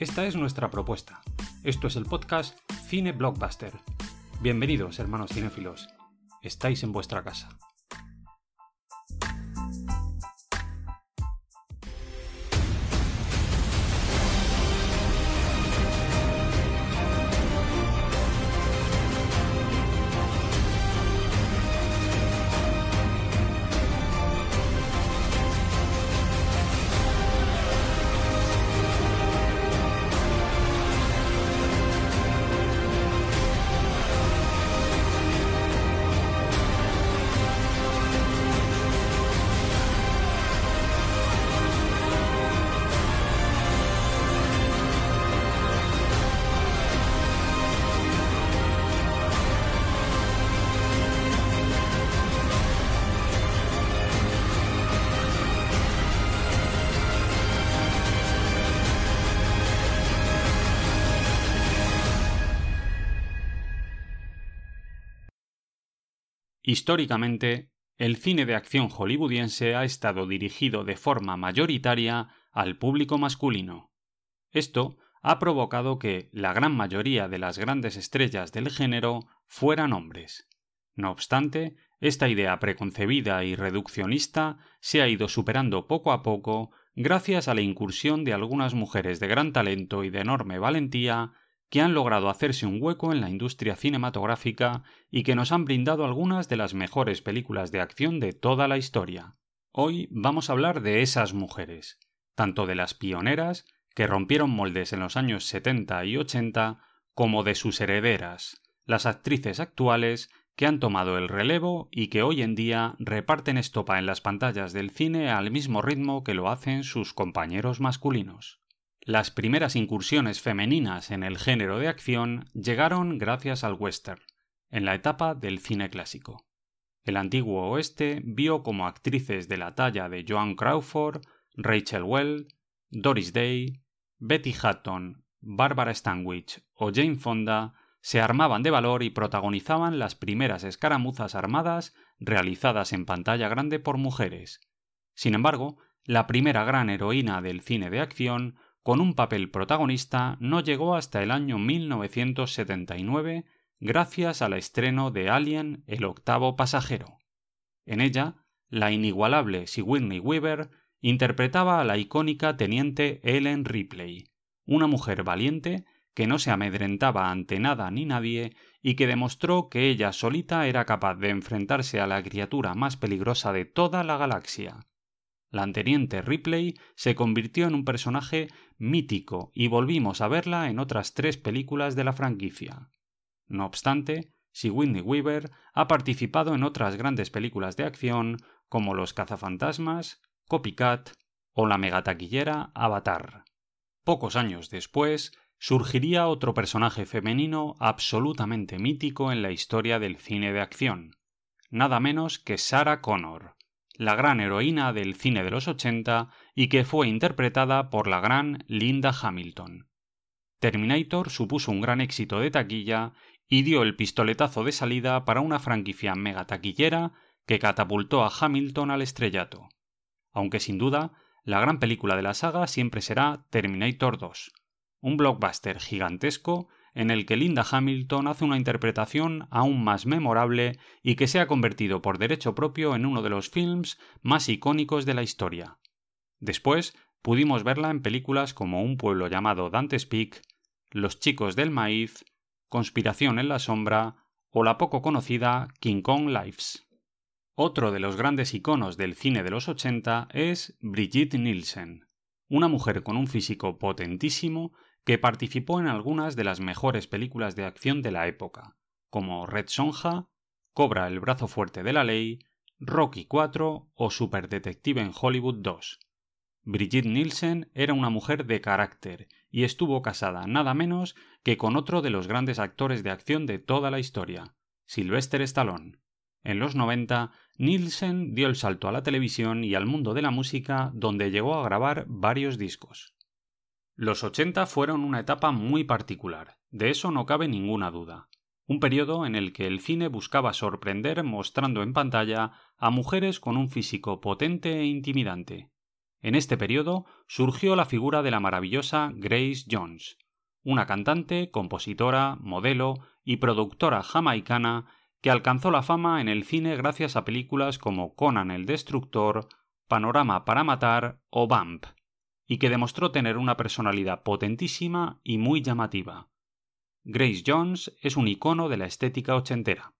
Esta es nuestra propuesta. Esto es el podcast Cine Blockbuster. Bienvenidos, hermanos cinéfilos. Estáis en vuestra casa. Históricamente, el cine de acción hollywoodiense ha estado dirigido de forma mayoritaria al público masculino. Esto ha provocado que la gran mayoría de las grandes estrellas del género fueran hombres. No obstante, esta idea preconcebida y reduccionista se ha ido superando poco a poco gracias a la incursión de algunas mujeres de gran talento y de enorme valentía que han logrado hacerse un hueco en la industria cinematográfica y que nos han brindado algunas de las mejores películas de acción de toda la historia. Hoy vamos a hablar de esas mujeres, tanto de las pioneras, que rompieron moldes en los años 70 y 80, como de sus herederas, las actrices actuales que han tomado el relevo y que hoy en día reparten estopa en las pantallas del cine al mismo ritmo que lo hacen sus compañeros masculinos. Las primeras incursiones femeninas en el género de acción llegaron gracias al western, en la etapa del cine clásico. El antiguo oeste vio como actrices de la talla de Joan Crawford, Rachel Well, Doris Day, Betty Hutton, Barbara Stanwyck o Jane Fonda se armaban de valor y protagonizaban las primeras escaramuzas armadas realizadas en pantalla grande por mujeres. Sin embargo, la primera gran heroína del cine de acción con un papel protagonista no llegó hasta el año 1979 gracias al estreno de Alien el octavo pasajero. En ella, la inigualable Sigourney Weaver interpretaba a la icónica teniente Ellen Ripley, una mujer valiente que no se amedrentaba ante nada ni nadie y que demostró que ella solita era capaz de enfrentarse a la criatura más peligrosa de toda la galaxia. La teniente Ripley se convirtió en un personaje mítico y volvimos a verla en otras tres películas de la franquicia. No obstante, Sigourney Weaver ha participado en otras grandes películas de acción como Los cazafantasmas, Copycat o la megataquillera Avatar. Pocos años después, surgiría otro personaje femenino absolutamente mítico en la historia del cine de acción, nada menos que Sarah Connor, la gran heroína del cine de los 80 y que fue interpretada por la gran Linda Hamilton. Terminator supuso un gran éxito de taquilla y dio el pistoletazo de salida para una franquicia mega taquillera que catapultó a Hamilton al estrellato. Aunque sin duda, la gran película de la saga siempre será Terminator 2, un blockbuster gigantesco en el que Linda Hamilton hace una interpretación aún más memorable y que se ha convertido por derecho propio en uno de los films más icónicos de la historia. Después pudimos verla en películas como Un pueblo llamado Dante's Peak, Los chicos del maíz, Conspiración en la sombra o la poco conocida King Kong Lives. Otro de los grandes iconos del cine de los 80 es Brigitte Nielsen, una mujer con un físico potentísimo que participó en algunas de las mejores películas de acción de la época, como Red Sonja, Cobra el brazo fuerte de la ley, Rocky IV o Super Detective en Hollywood 2. Brigitte Nielsen era una mujer de carácter y estuvo casada nada menos que con otro de los grandes actores de acción de toda la historia, Sylvester Stallone. En los 90, Nielsen dio el salto a la televisión y al mundo de la música, donde llegó a grabar varios discos. Los 80 fueron una etapa muy particular, de eso no cabe ninguna duda. Un periodo en el que el cine buscaba sorprender mostrando en pantalla a mujeres con un físico potente e intimidante, en este periodo surgió la figura de la maravillosa Grace Jones, una cantante, compositora, modelo y productora jamaicana que alcanzó la fama en el cine gracias a películas como Conan el Destructor, Panorama para Matar o Bump, y que demostró tener una personalidad potentísima y muy llamativa. Grace Jones es un icono de la estética ochentera.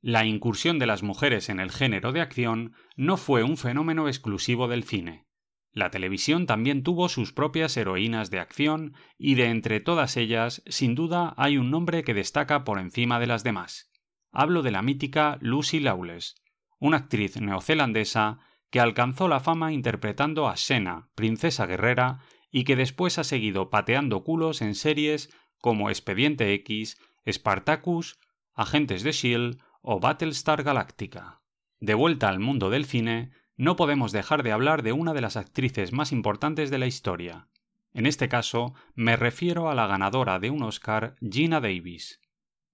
La incursión de las mujeres en el género de acción no fue un fenómeno exclusivo del cine. La televisión también tuvo sus propias heroínas de acción y de entre todas ellas, sin duda, hay un nombre que destaca por encima de las demás. Hablo de la mítica Lucy Lawless, una actriz neozelandesa que alcanzó la fama interpretando a Sena, princesa guerrera, y que después ha seguido pateando culos en series como Expediente X, Spartacus, Agentes de Shield o Battlestar Galactica. De vuelta al mundo del cine, no podemos dejar de hablar de una de las actrices más importantes de la historia. En este caso, me refiero a la ganadora de un Oscar, Gina Davis,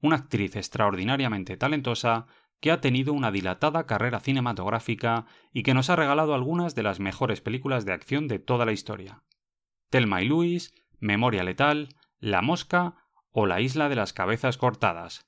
una actriz extraordinariamente talentosa que ha tenido una dilatada carrera cinematográfica y que nos ha regalado algunas de las mejores películas de acción de toda la historia. Telma y Louis, Memoria Letal, La Mosca o La Isla de las Cabezas Cortadas.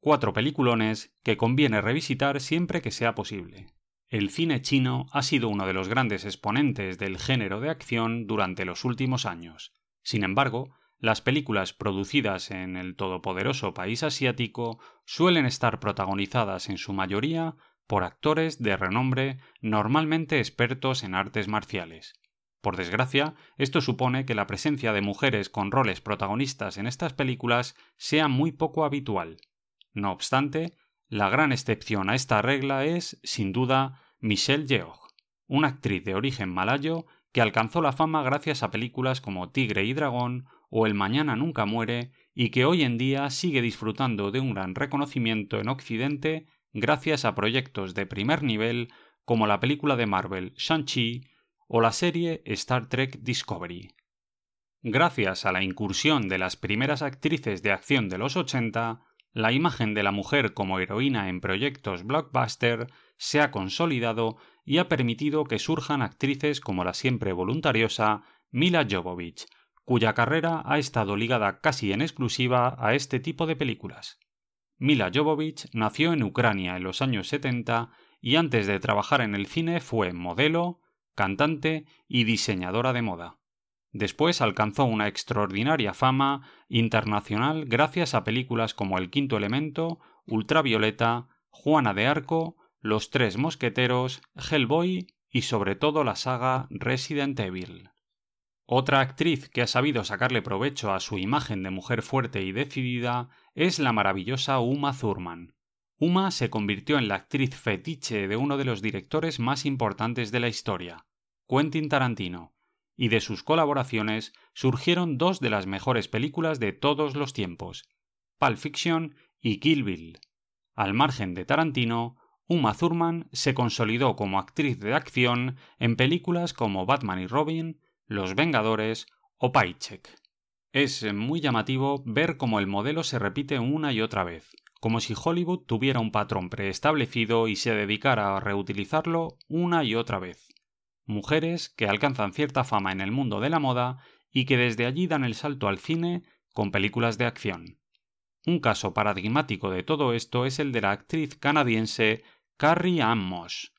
Cuatro peliculones que conviene revisitar siempre que sea posible. El cine chino ha sido uno de los grandes exponentes del género de acción durante los últimos años. Sin embargo, las películas producidas en el todopoderoso país asiático suelen estar protagonizadas en su mayoría por actores de renombre normalmente expertos en artes marciales. Por desgracia, esto supone que la presencia de mujeres con roles protagonistas en estas películas sea muy poco habitual. No obstante, la gran excepción a esta regla es, sin duda, Michelle Yeoh, una actriz de origen malayo que alcanzó la fama gracias a películas como Tigre y Dragón o El Mañana Nunca Muere y que hoy en día sigue disfrutando de un gran reconocimiento en Occidente gracias a proyectos de primer nivel como la película de Marvel Shang-Chi o la serie Star Trek Discovery. Gracias a la incursión de las primeras actrices de acción de los 80, la imagen de la mujer como heroína en proyectos blockbuster se ha consolidado y ha permitido que surjan actrices como la siempre voluntariosa Mila Jovovich, cuya carrera ha estado ligada casi en exclusiva a este tipo de películas. Mila Jovovich nació en Ucrania en los años 70 y antes de trabajar en el cine fue modelo, cantante y diseñadora de moda. Después alcanzó una extraordinaria fama internacional gracias a películas como El Quinto Elemento, Ultravioleta, Juana de Arco, Los Tres Mosqueteros, Hellboy y sobre todo la saga Resident Evil. Otra actriz que ha sabido sacarle provecho a su imagen de mujer fuerte y decidida es la maravillosa Uma Thurman. Uma se convirtió en la actriz fetiche de uno de los directores más importantes de la historia, Quentin Tarantino, y de sus colaboraciones surgieron dos de las mejores películas de todos los tiempos, Pulp Fiction y Kill Bill. Al margen de Tarantino, Uma Thurman se consolidó como actriz de acción en películas como Batman y Robin, Los Vengadores o Paycheck. Es muy llamativo ver cómo el modelo se repite una y otra vez, como si Hollywood tuviera un patrón preestablecido y se dedicara a reutilizarlo una y otra vez mujeres que alcanzan cierta fama en el mundo de la moda y que desde allí dan el salto al cine con películas de acción. Un caso paradigmático de todo esto es el de la actriz canadiense Carrie Ann Moss.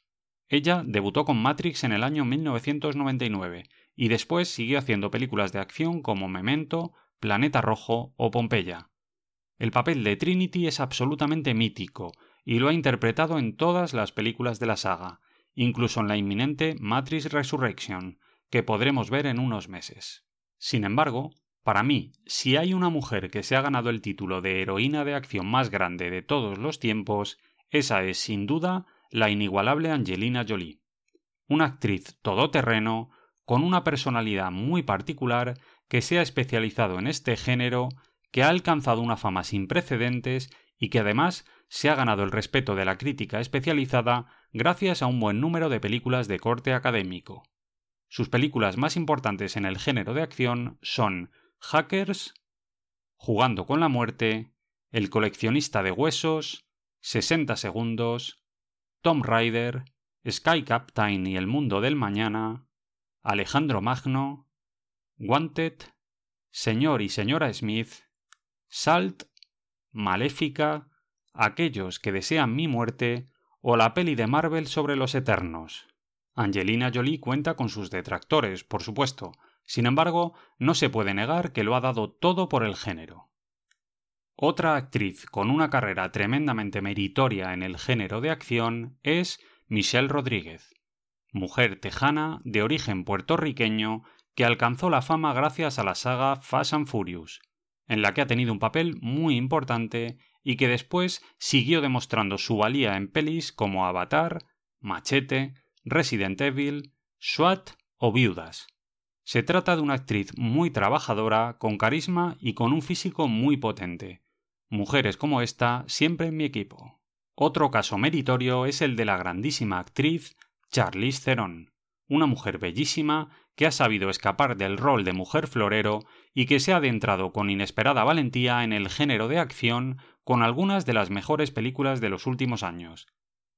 Ella debutó con Matrix en el año 1999 y después siguió haciendo películas de acción como Memento, Planeta Rojo o Pompeya. El papel de Trinity es absolutamente mítico y lo ha interpretado en todas las películas de la saga, incluso en la inminente Matrix Resurrection, que podremos ver en unos meses. Sin embargo, para mí, si hay una mujer que se ha ganado el título de heroína de acción más grande de todos los tiempos, esa es sin duda la inigualable Angelina Jolie. Una actriz todoterreno, con una personalidad muy particular, que se ha especializado en este género, que ha alcanzado una fama sin precedentes y que además se ha ganado el respeto de la crítica especializada gracias a un buen número de películas de corte académico. Sus películas más importantes en el género de acción son Hackers, Jugando con la muerte, El coleccionista de huesos, 60 segundos, Tom Rider, Sky Captain y el mundo del mañana, Alejandro Magno, Wanted, Señor y señora Smith, Salt, Maléfica, Aquellos que desean mi muerte o la peli de Marvel sobre los Eternos. Angelina Jolie cuenta con sus detractores, por supuesto, sin embargo, no se puede negar que lo ha dado todo por el género. Otra actriz con una carrera tremendamente meritoria en el género de acción es Michelle Rodríguez, mujer tejana de origen puertorriqueño que alcanzó la fama gracias a la saga Fast and Furious, en la que ha tenido un papel muy importante y que después siguió demostrando su valía en pelis como Avatar, Machete, Resident Evil, SWAT o Viudas. Se trata de una actriz muy trabajadora, con carisma y con un físico muy potente. Mujeres como esta siempre en mi equipo. Otro caso meritorio es el de la grandísima actriz Charlize Theron, una mujer bellísima que ha sabido escapar del rol de mujer florero y que se ha adentrado con inesperada valentía en el género de acción con algunas de las mejores películas de los últimos años.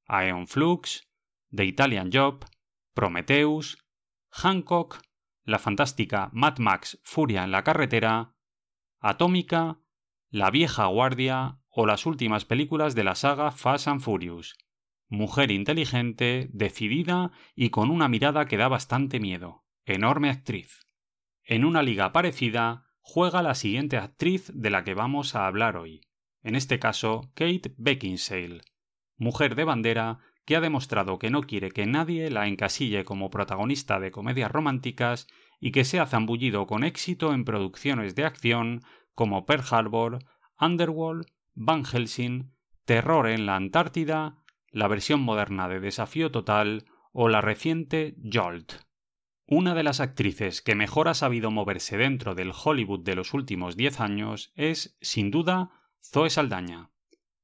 Aeon Flux, The Italian Job, Prometheus, Hancock la fantástica Mad Max Furia en la carretera, Atómica, La vieja guardia o las últimas películas de la saga Fast and Furious. Mujer inteligente, decidida y con una mirada que da bastante miedo. Enorme actriz. En una liga parecida juega la siguiente actriz de la que vamos a hablar hoy. En este caso, Kate Beckinsale. Mujer de bandera que ha demostrado que no quiere que nadie la encasille como protagonista de comedias románticas y que se ha zambullido con éxito en producciones de acción como Pearl Harbor, Underworld, Van Helsing, Terror en la Antártida, la versión moderna de Desafío Total o la reciente Jolt. Una de las actrices que mejor ha sabido moverse dentro del Hollywood de los últimos diez años es, sin duda, Zoe Saldaña.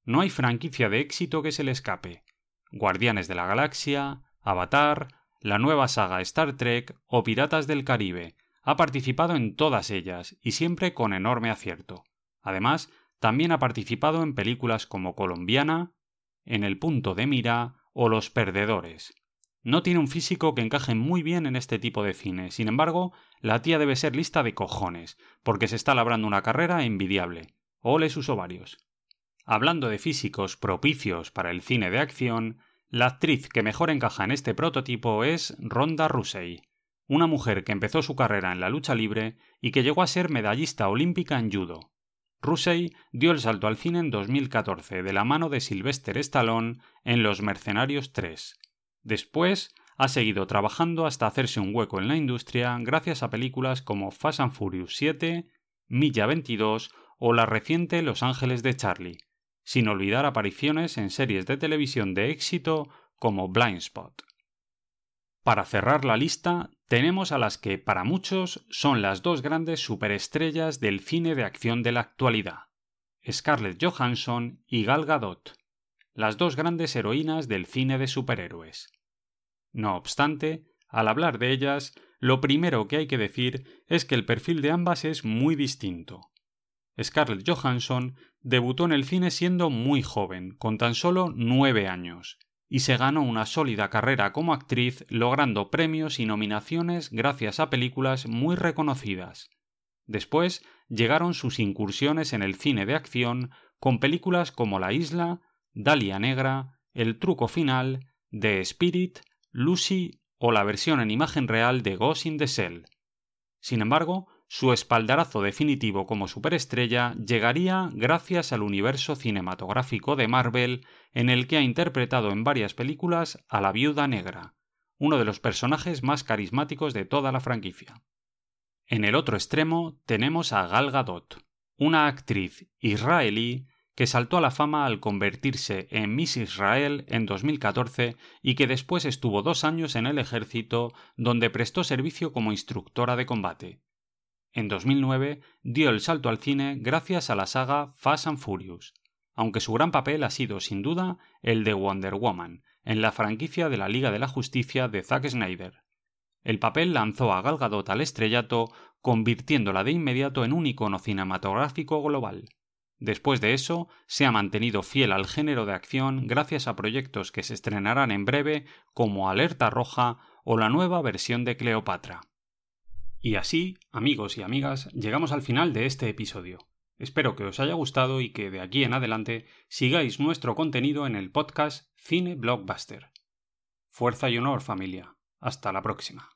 No hay franquicia de éxito que se le escape. Guardianes de la Galaxia, Avatar, la nueva saga Star Trek o Piratas del Caribe. Ha participado en todas ellas y siempre con enorme acierto. Además, también ha participado en películas como Colombiana, En el punto de mira o Los Perdedores. No tiene un físico que encaje muy bien en este tipo de cine, sin embargo, la tía debe ser lista de cojones, porque se está labrando una carrera envidiable. Ole sus ovarios. Hablando de físicos propicios para el cine de acción, la actriz que mejor encaja en este prototipo es Ronda Rousey, una mujer que empezó su carrera en la lucha libre y que llegó a ser medallista olímpica en judo. Rousey dio el salto al cine en 2014 de la mano de Sylvester Stallone en Los Mercenarios 3. Después ha seguido trabajando hasta hacerse un hueco en la industria gracias a películas como Fast and Furious 7, Milla 22 o la reciente Los Ángeles de Charlie sin olvidar apariciones en series de televisión de éxito como Blindspot. Para cerrar la lista, tenemos a las que para muchos son las dos grandes superestrellas del cine de acción de la actualidad, Scarlett Johansson y Gal Gadot, las dos grandes heroínas del cine de superhéroes. No obstante, al hablar de ellas, lo primero que hay que decir es que el perfil de ambas es muy distinto. Scarlett Johansson debutó en el cine siendo muy joven, con tan solo nueve años, y se ganó una sólida carrera como actriz logrando premios y nominaciones gracias a películas muy reconocidas. Después llegaron sus incursiones en el cine de acción con películas como La Isla, Dalia Negra, El Truco Final, The Spirit, Lucy o la versión en imagen real de Ghost in the Shell. Sin embargo, su espaldarazo definitivo como superestrella llegaría gracias al universo cinematográfico de Marvel en el que ha interpretado en varias películas a la Viuda Negra, uno de los personajes más carismáticos de toda la franquicia. En el otro extremo tenemos a Gal Gadot, una actriz israelí que saltó a la fama al convertirse en Miss Israel en 2014 y que después estuvo dos años en el ejército donde prestó servicio como instructora de combate. En 2009 dio el salto al cine gracias a la saga Fast and Furious, aunque su gran papel ha sido sin duda el de Wonder Woman, en la franquicia de la Liga de la Justicia de Zack Snyder. El papel lanzó a Gal Gadot al estrellato, convirtiéndola de inmediato en un icono cinematográfico global. Después de eso, se ha mantenido fiel al género de acción gracias a proyectos que se estrenarán en breve como Alerta Roja o la nueva versión de Cleopatra. Y así, amigos y amigas, llegamos al final de este episodio. Espero que os haya gustado y que de aquí en adelante sigáis nuestro contenido en el podcast Cine Blockbuster. Fuerza y honor, familia. Hasta la próxima.